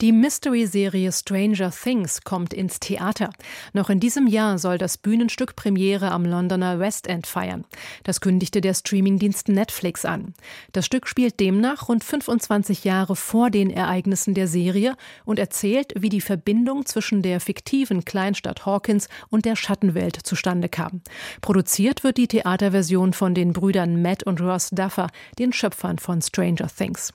die Mystery-Serie Stranger Things kommt ins Theater. Noch in diesem Jahr soll das Bühnenstück Premiere am Londoner West End feiern. Das kündigte der Streamingdienst Netflix an. Das Stück spielt demnach rund 25 Jahre vor den Ereignissen der Serie und erzählt, wie die Verbindung zwischen der fiktiven Kleinstadt Hawkins und der Schattenwelt zustande kam. Produziert wird die Theaterversion von den Brüdern Matt und Ross Duffer, den Schöpfern von Stranger Things.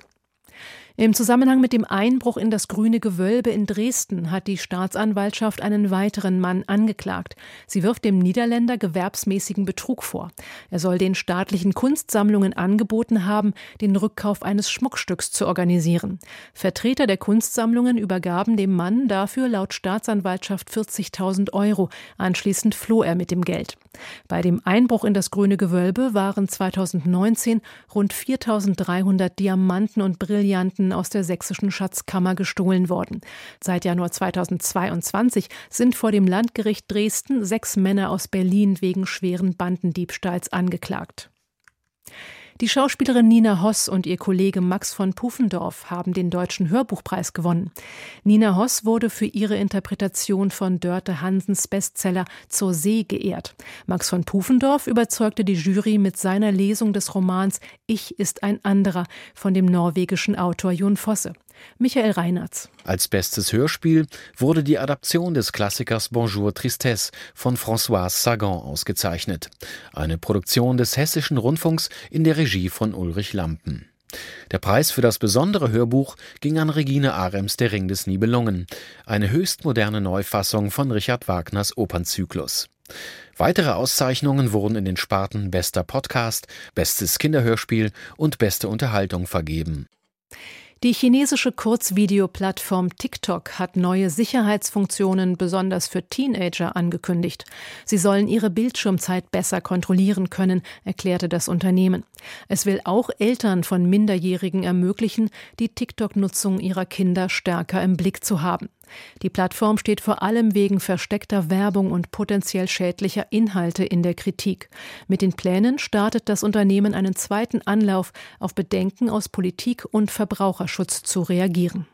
Im Zusammenhang mit dem Einbruch in das Grüne Gewölbe in Dresden hat die Staatsanwaltschaft einen weiteren Mann angeklagt. Sie wirft dem Niederländer gewerbsmäßigen Betrug vor. Er soll den staatlichen Kunstsammlungen angeboten haben, den Rückkauf eines Schmuckstücks zu organisieren. Vertreter der Kunstsammlungen übergaben dem Mann dafür laut Staatsanwaltschaft 40.000 Euro. Anschließend floh er mit dem Geld. Bei dem Einbruch in das Grüne Gewölbe waren 2019 rund 4.300 Diamanten und Brillanten aus der sächsischen Schatzkammer gestohlen worden. Seit Januar 2022 sind vor dem Landgericht Dresden sechs Männer aus Berlin wegen schweren Bandendiebstahls angeklagt. Die Schauspielerin Nina Hoss und ihr Kollege Max von Pufendorf haben den Deutschen Hörbuchpreis gewonnen. Nina Hoss wurde für ihre Interpretation von Dörte Hansens Bestseller Zur See geehrt. Max von Pufendorf überzeugte die Jury mit seiner Lesung des Romans Ich ist ein anderer von dem norwegischen Autor Jon Fosse. Michael Reinertz. Als bestes Hörspiel wurde die Adaption des Klassikers Bonjour Tristesse von Françoise Sagan ausgezeichnet. Eine Produktion des Hessischen Rundfunks in der Regie von Ulrich Lampen. Der Preis für das besondere Hörbuch ging an Regine Arems Der Ring des Nibelungen, eine höchst moderne Neufassung von Richard Wagners Opernzyklus. Weitere Auszeichnungen wurden in den Sparten Bester Podcast, Bestes Kinderhörspiel und Beste Unterhaltung vergeben. Die chinesische Kurzvideoplattform TikTok hat neue Sicherheitsfunktionen besonders für Teenager angekündigt. Sie sollen ihre Bildschirmzeit besser kontrollieren können, erklärte das Unternehmen. Es will auch Eltern von Minderjährigen ermöglichen, die TikTok-Nutzung ihrer Kinder stärker im Blick zu haben. Die Plattform steht vor allem wegen versteckter Werbung und potenziell schädlicher Inhalte in der Kritik. Mit den Plänen startet das Unternehmen einen zweiten Anlauf, auf Bedenken aus Politik und Verbraucherschutz zu reagieren.